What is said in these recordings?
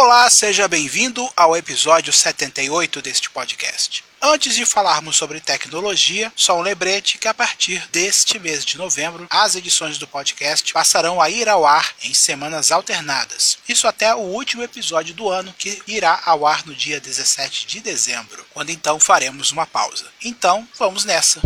Olá, seja bem-vindo ao episódio 78 deste podcast. Antes de falarmos sobre tecnologia, só um lembrete que a partir deste mês de novembro, as edições do podcast passarão a ir ao ar em semanas alternadas. Isso até o último episódio do ano, que irá ao ar no dia 17 de dezembro, quando então faremos uma pausa. Então, vamos nessa!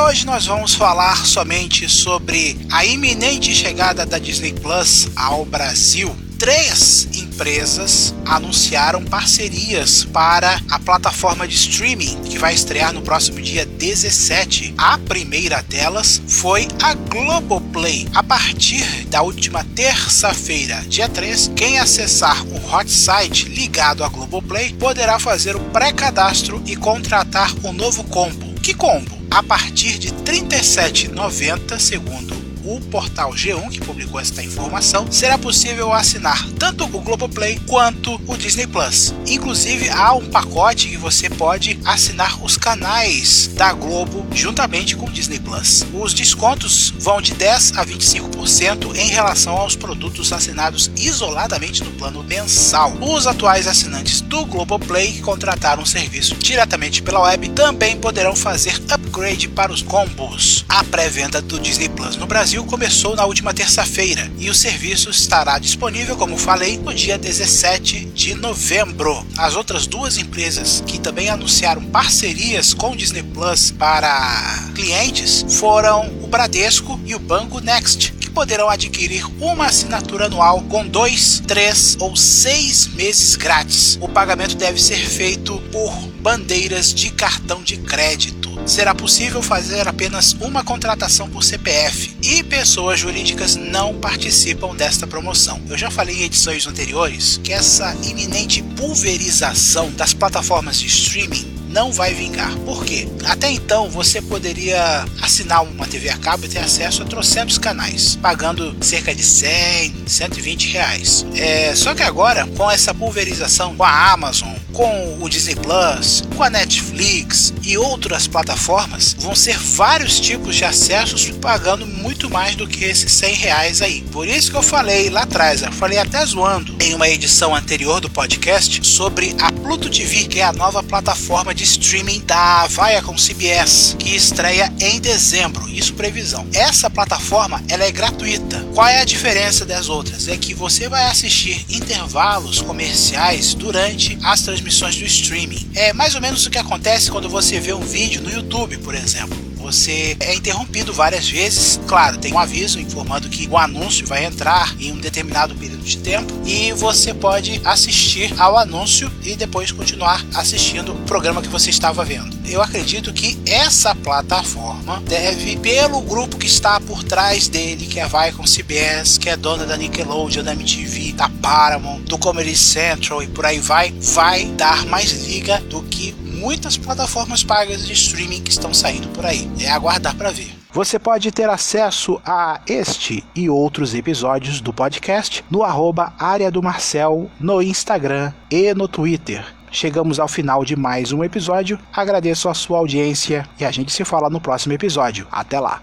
Hoje nós vamos falar somente sobre a iminente chegada da Disney Plus ao Brasil. Três empresas anunciaram parcerias para a plataforma de streaming que vai estrear no próximo dia 17. A primeira delas foi a Globoplay. A partir da última terça-feira, dia 3, quem acessar o hot site ligado à Globoplay poderá fazer o pré-cadastro e contratar o um novo combo. Que combo? A partir de R$ 37,90, segundo o portal G1 que publicou esta informação, será possível assinar tanto o Globoplay quanto o Disney Plus. Inclusive há um pacote que você pode assinar os canais da Globo juntamente com o Disney Plus. Os descontos vão de 10 a 25% em relação aos produtos assinados isoladamente no plano mensal. Os atuais assinantes do Globoplay que contrataram o serviço diretamente pela web também poderão fazer upgrade para os combos. A pré-venda do Disney Plus no Brasil Brasil começou na última terça-feira e o serviço estará disponível, como falei, no dia 17 de novembro. As outras duas empresas que também anunciaram parcerias com Disney Plus para clientes foram o Bradesco e o Banco Next, poderão adquirir uma assinatura anual com dois, três ou seis meses grátis. O pagamento deve ser feito por bandeiras de cartão de crédito será possível fazer apenas uma contratação por CPF e pessoas jurídicas não participam desta promoção. Eu já falei em edições anteriores que essa iminente pulverização das plataformas de streaming não vai vingar. Por quê? Até então você poderia assinar uma TV a cabo e ter acesso a trocentos canais, pagando cerca de 100, 120 reais. É, só que agora, com essa pulverização com a Amazon, com o Disney Plus, com a Netflix e outras plataformas, vão ser vários tipos de acessos pagando muito mais do que esses 100 reais aí. Por isso que eu falei lá atrás, eu falei até zoando em uma edição anterior do podcast sobre a Pluto TV, que é a nova plataforma de streaming da Viacom CBS, que estreia em dezembro, isso previsão. Essa plataforma ela é gratuita. Qual é a diferença das outras? É que você vai assistir intervalos comerciais durante as transmissões do streaming. É mais ou menos o que acontece quando você vê um vídeo no YouTube, por exemplo você é interrompido várias vezes. Claro, tem um aviso informando que o anúncio vai entrar em um determinado período de tempo e você pode assistir ao anúncio e depois continuar assistindo o programa que você estava vendo. Eu acredito que essa plataforma deve, pelo grupo que está por trás dele, que é a Viacom CBS, que é dona da Nickelodeon, da MTV, da Paramount, do Comedy Central e por aí vai, vai dar mais liga do que muitas plataformas pagas de streaming que estão saindo por aí. É aguardar para ver. Você pode ter acesso a este e outros episódios do podcast no arroba área do Marcel no Instagram e no Twitter. Chegamos ao final de mais um episódio. Agradeço a sua audiência e a gente se fala no próximo episódio. Até lá!